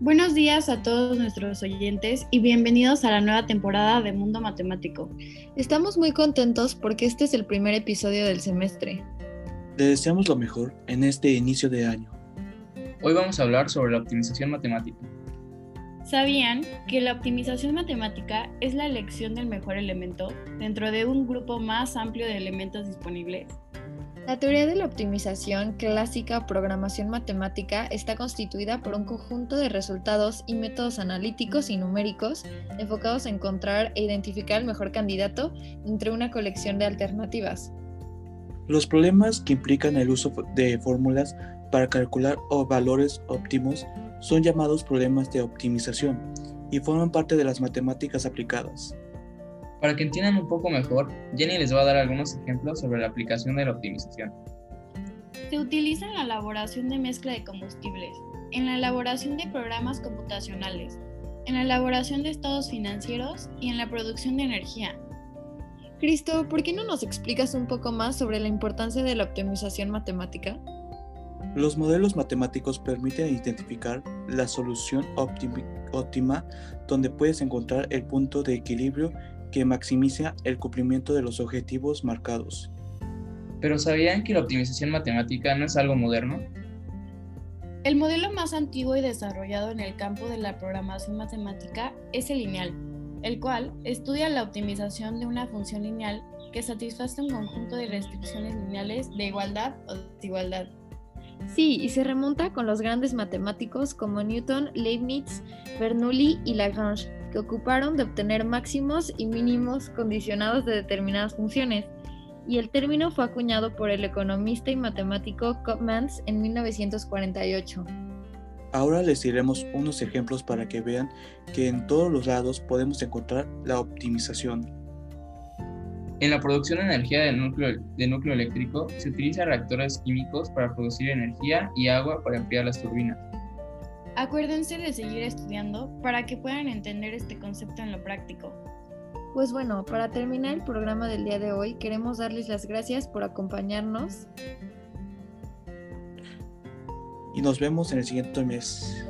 Buenos días a todos nuestros oyentes y bienvenidos a la nueva temporada de Mundo Matemático. Estamos muy contentos porque este es el primer episodio del semestre. Le deseamos lo mejor en este inicio de año. Hoy vamos a hablar sobre la optimización matemática. ¿Sabían que la optimización matemática es la elección del mejor elemento dentro de un grupo más amplio de elementos disponibles? La teoría de la optimización clásica programación matemática está constituida por un conjunto de resultados y métodos analíticos y numéricos enfocados a encontrar e identificar el mejor candidato entre una colección de alternativas. Los problemas que implican el uso de fórmulas para calcular valores óptimos son llamados problemas de optimización y forman parte de las matemáticas aplicadas. Para que entiendan un poco mejor, Jenny les va a dar algunos ejemplos sobre la aplicación de la optimización. Se utiliza en la elaboración de mezcla de combustibles, en la elaboración de programas computacionales, en la elaboración de estados financieros y en la producción de energía. Cristo, ¿por qué no nos explicas un poco más sobre la importancia de la optimización matemática? Los modelos matemáticos permiten identificar la solución óptima donde puedes encontrar el punto de equilibrio que maximiza el cumplimiento de los objetivos marcados. Pero ¿sabían que la optimización matemática no es algo moderno? El modelo más antiguo y desarrollado en el campo de la programación matemática es el lineal, el cual estudia la optimización de una función lineal que satisface un conjunto de restricciones lineales de igualdad o desigualdad. Sí, y se remonta con los grandes matemáticos como Newton, Leibniz, Bernoulli y Lagrange, que ocuparon de obtener máximos y mínimos condicionados de determinadas funciones, y el término fue acuñado por el economista y matemático Kopmans en 1948. Ahora les diremos unos ejemplos para que vean que en todos los lados podemos encontrar la optimización. En la producción de energía de núcleo, de núcleo eléctrico se utilizan reactores químicos para producir energía y agua para enfriar las turbinas. Acuérdense de seguir estudiando para que puedan entender este concepto en lo práctico. Pues bueno, para terminar el programa del día de hoy, queremos darles las gracias por acompañarnos. Y nos vemos en el siguiente mes.